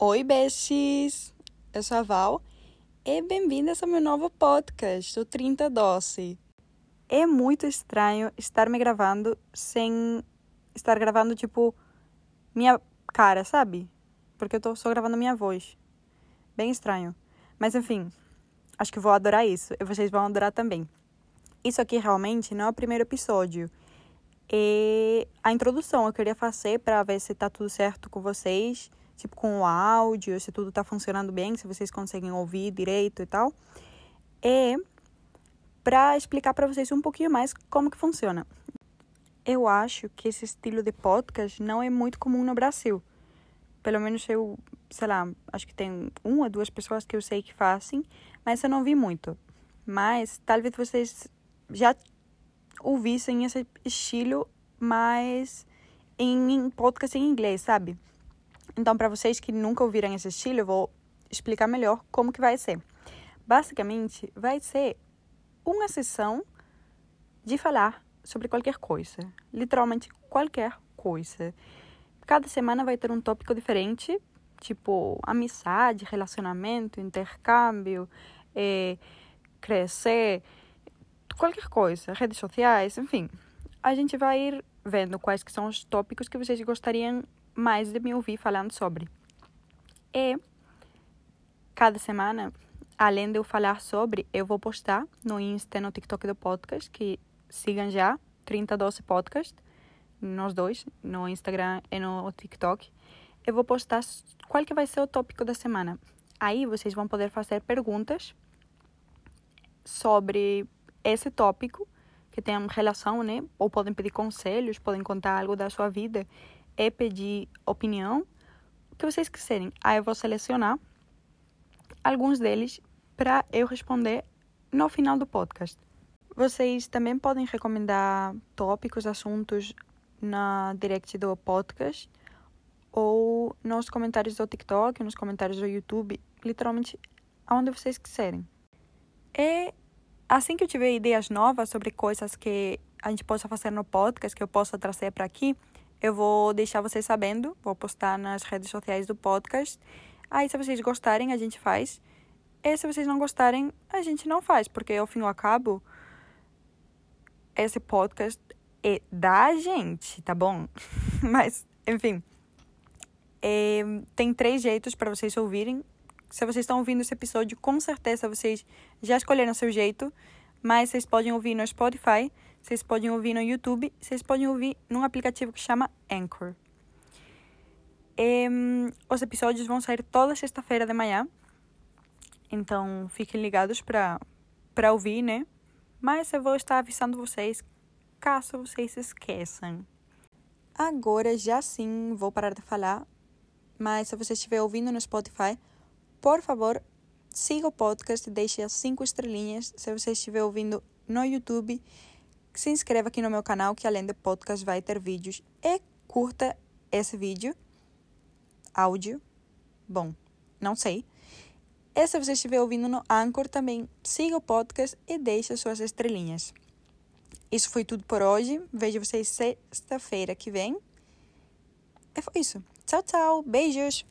Oi, besties! Eu sou a Val e bem-vindas ao meu novo podcast, o 30 Doce. É muito estranho estar me gravando sem estar gravando, tipo, minha cara, sabe? Porque eu tô só gravando minha voz. Bem estranho. Mas enfim, acho que vou adorar isso e vocês vão adorar também. Isso aqui realmente não é o primeiro episódio. E a introdução eu queria fazer para ver se tá tudo certo com vocês tipo com o áudio, se tudo está funcionando bem, se vocês conseguem ouvir direito e tal. E para explicar para vocês um pouquinho mais como que funciona. Eu acho que esse estilo de podcast não é muito comum no Brasil. Pelo menos eu, sei lá, acho que tem uma ou duas pessoas que eu sei que fazem, mas eu não vi muito. Mas talvez vocês já ouvissem esse estilo mais em podcast em inglês, sabe? Então, para vocês que nunca ouviram esse estilo, eu vou explicar melhor como que vai ser. Basicamente, vai ser uma sessão de falar sobre qualquer coisa, literalmente qualquer coisa. Cada semana vai ter um tópico diferente, tipo amizade, relacionamento, intercâmbio, é, crescer, qualquer coisa, redes sociais, enfim. A gente vai ir vendo quais que são os tópicos que vocês gostariam mais de me ouvir falando sobre. E cada semana, além de eu falar sobre, eu vou postar no Insta no TikTok do podcast, que sigam já, 3012 Podcast, nós dois, no Instagram e no TikTok. Eu vou postar qual que vai ser o tópico da semana. Aí vocês vão poder fazer perguntas sobre esse tópico que tem relação, né? Ou podem pedir conselhos, podem contar algo da sua vida e pedir opinião, o que vocês quiserem. Aí eu vou selecionar alguns deles para eu responder no final do podcast. Vocês também podem recomendar tópicos, assuntos na direct do podcast ou nos comentários do TikTok, nos comentários do YouTube, literalmente aonde vocês quiserem. E assim que eu tiver ideias novas sobre coisas que a gente possa fazer no podcast, que eu possa trazer para aqui, eu vou deixar vocês sabendo, vou postar nas redes sociais do podcast. Aí, se vocês gostarem, a gente faz. E se vocês não gostarem, a gente não faz, porque ao fim e ao cabo, esse podcast é da gente, tá bom? Mas, enfim, é, tem três jeitos para vocês ouvirem. Se vocês estão ouvindo esse episódio, com certeza vocês já escolheram seu jeito, mas vocês podem ouvir no Spotify vocês podem ouvir no YouTube, vocês podem ouvir num aplicativo que chama Anchor. E, os episódios vão sair toda sexta-feira de manhã, então fiquem ligados para para ouvir, né? Mas eu vou estar avisando vocês caso vocês esqueçam. Agora já sim vou parar de falar, mas se você estiver ouvindo no Spotify, por favor, siga o podcast e deixe as cinco estrelinhas. Se você estiver ouvindo no YouTube, se inscreva aqui no meu canal, que além do podcast vai ter vídeos. E curta esse vídeo. Áudio. Bom, não sei. E se você estiver ouvindo no Anchor, também siga o podcast e deixe suas estrelinhas. Isso foi tudo por hoje. Vejo vocês sexta-feira que vem. E foi isso. Tchau, tchau. Beijos.